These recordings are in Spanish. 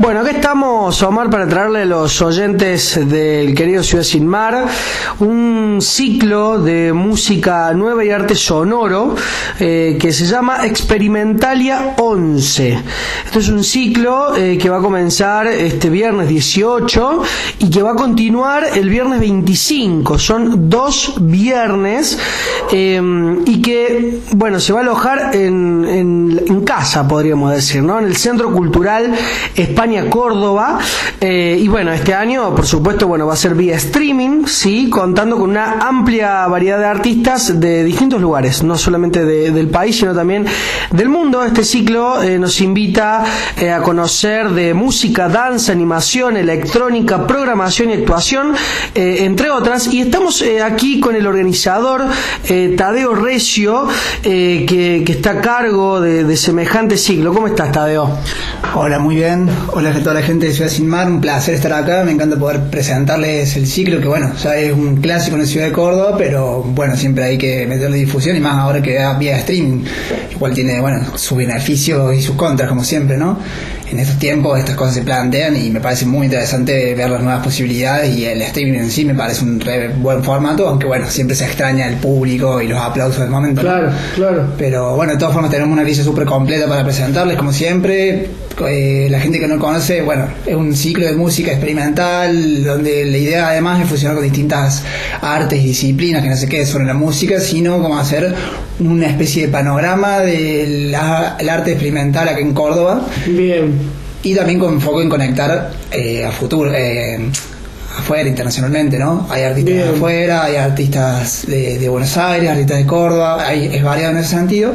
Bueno, aquí estamos, Omar, para traerle a los oyentes del querido Ciudad Sin Mar un ciclo de música nueva y arte sonoro eh, que se llama Experimentalia 11. Esto es un ciclo eh, que va a comenzar este viernes 18 y que va a continuar el viernes 25. Son dos viernes eh, y que, bueno, se va a alojar en, en, casa, podríamos decir, ¿no? En el Centro Cultural Córdoba. Eh, y bueno, este año, por supuesto, bueno, va a ser vía streaming, sí, contando con una amplia variedad de artistas de distintos lugares, no solamente de, del país, sino también del mundo. Este ciclo eh, nos invita eh, a conocer de música, danza, animación, electrónica, programación y actuación, eh, entre otras. Y estamos aquí con el organizador Tadeo Recio, que, que está a cargo de, de semejante ciclo. ¿Cómo estás, Tadeo? Hola, muy bien. Hola a toda la gente de Ciudad Sin Mar, un placer estar acá. Me encanta poder presentarles el ciclo, que bueno, ya es un clásico en la ciudad de Córdoba, pero bueno, siempre hay que meterle difusión y más ahora que da vía streaming, igual tiene, bueno, sus beneficios y sus contras, como siempre, ¿no? En estos tiempos estas cosas se plantean y me parece muy interesante ver las nuevas posibilidades y el streaming en sí me parece un re buen formato, aunque bueno, siempre se extraña el público y los aplausos del momento. ¿no? Claro, claro. Pero bueno, de todas formas tenemos una lista súper completa para presentarles, como siempre. Eh, la gente que no conoce, bueno, es un ciclo de música experimental, donde la idea además es fusionar con distintas artes y disciplinas, que no se quede solo en la música, sino como hacer una especie de panorama del arte experimental aquí en Córdoba. Bien. Y también con foco en conectar eh, a futuro. Eh, afuera internacionalmente, ¿no? Hay artistas Bien. de afuera, hay artistas de, de Buenos Aires, artistas de Córdoba, hay, es variado en ese sentido.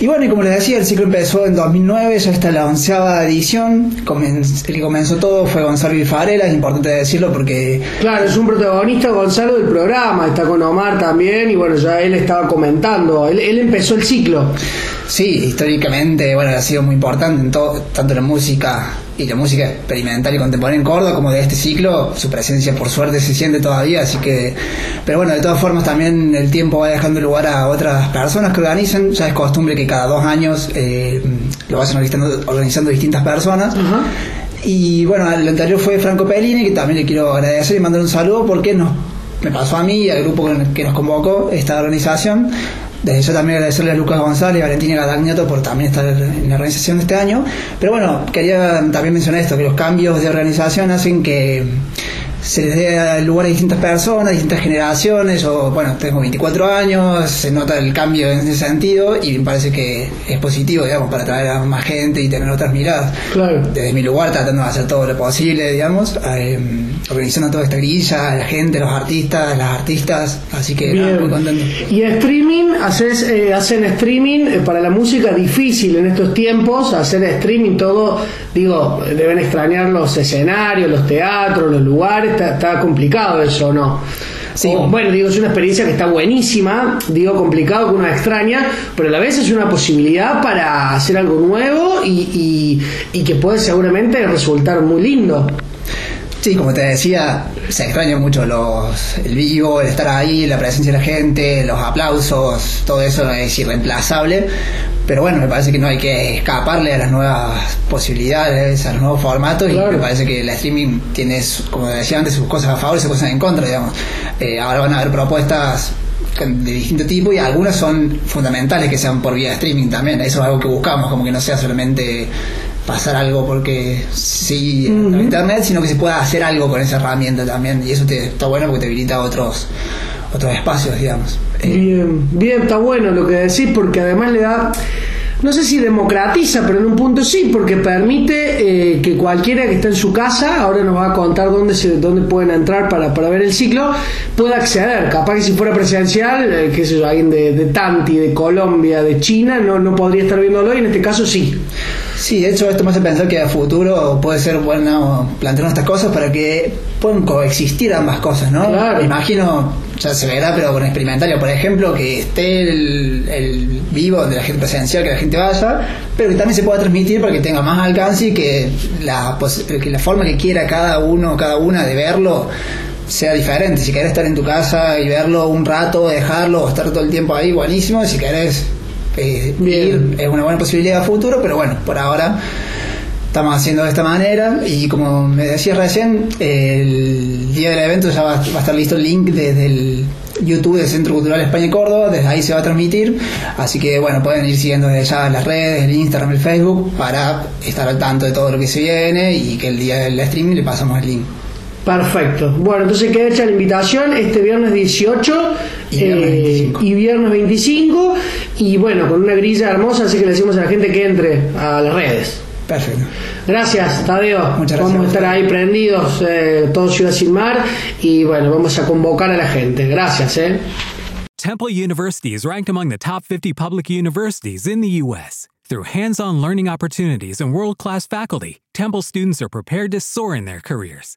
Y bueno, y como les decía, el ciclo empezó en 2009, ya está la onceava edición. El que comenzó todo fue Gonzalo Bifarela, es importante decirlo porque Claro, es un protagonista Gonzalo del programa, está con Omar también y bueno, ya él estaba comentando, él, él empezó el ciclo. Sí, históricamente, bueno, ha sido muy importante en todo, tanto la música y la música experimental y contemporánea en Córdoba como de este ciclo, su presencia por suerte se siente todavía, así que, pero bueno, de todas formas también el tiempo va dejando lugar a otras personas que organizan, ya es costumbre que cada dos años eh, lo vayan organizando, organizando distintas personas. Y bueno, el anterior fue Franco Pellini, que también le quiero agradecer y mandar un saludo porque nos, me pasó a mí y al grupo que nos convocó esta organización. Desde yo también agradecerle a Lucas González y a Valentina Gadagnato por también estar en la organización de este año. Pero bueno, quería también mencionar esto, que los cambios de organización hacen que se les dé lugar a distintas personas, distintas generaciones. Yo, bueno, tengo 24 años, se nota el cambio en ese sentido y me parece que es positivo, digamos, para atraer a más gente y tener otras miradas Claro. desde mi lugar tratando de hacer todo lo posible, digamos, eh, organizando toda esta grilla, la gente, los artistas, las artistas, así que nada, muy contento. Y streaming, haces, eh, hacen streaming eh, para la música difícil en estos tiempos, hacer streaming todo, digo, deben extrañar los escenarios, los teatros, los lugares, está, está complicado eso, ¿no? Sí. O, bueno, digo, es una experiencia que está buenísima, digo, complicado que uno extraña, pero a la vez es una posibilidad para hacer algo nuevo y, y, y que puede seguramente resultar muy lindo. Sí, como te decía, se extraña mucho los, el vivo, el estar ahí, la presencia de la gente, los aplausos, todo eso es irreemplazable. Pero bueno, me parece que no hay que escaparle a las nuevas posibilidades, a los nuevos formatos Claro. y me parece que el streaming tiene, su- como decía antes, sus cosas a favor y sus cosas en contra, digamos. Eh, ahora van a haber propuestas de distinto tipo y algunas son fundamentales que sean por vía streaming también. Eso es algo que buscamos, como que no sea solamente pasar algo porque sí en internet, sino que se pueda hacer algo con esa herramienta también y eso te, está bueno porque te habilita otros otros espacios, digamos. Eh, Bien, bien, está bueno lo que decís porque además le da, no sé si democratiza, pero en un punto sí, porque permite eh, que cualquiera que está en su casa, ahora nos va a contar dónde se, dónde pueden entrar para, para ver el ciclo, pueda acceder. Capaz que si fuera presencial, eh, qué sé yo, alguien de, de Tanti, de Colombia, de China, no, no podría estar viéndolo y en este caso sí. Sí, de hecho esto me hace pensar que a futuro puede ser bueno plantear estas cosas para que puedan coexistir ambas cosas, ¿no? Claro. Me imagino, ya se verá, pero con experimentario, por ejemplo, que esté el, el vivo de la gente presencial, que la gente vaya, pero que también se pueda transmitir para que tenga más alcance y que la, que la forma que quiera cada uno, cada una de verlo sea diferente. Si querés estar en tu casa y verlo un rato, dejarlo o estar todo el tiempo ahí, buenísimo. Si querés eh, ir, es una buena posibilidad a futuro, pero bueno, por ahora estamos haciendo de esta manera. Y como me decías recién, el día del evento ya va, va a estar listo el link desde el YouTube del Centro Cultural España y Córdoba, desde ahí se va a transmitir, así que bueno, pueden ir siguiendo desde ya las redes, el Instagram, el Facebook, para estar al tanto de todo lo que se viene y que el día del streaming le pasamos el link. Perfecto. Bueno, entonces queda hecha la invitación este viernes 18 Y viernes eh, 25. y viernes 25 y bueno, con una grilla hermosa, así que le decimos a la gente que entre a las redes. Perfecto. Gracias, Tadeo. Muchas gracias. Vamos a estar ahí prendidos, eh, todo Ciudad Sin Mar, y bueno, vamos a convocar a la gente. Gracias, ¿eh? Temple University is ranked among the top 50 public universities in the U.S. Through hands on learning opportunities and world class faculty, Temple students are prepared to soar in their careers.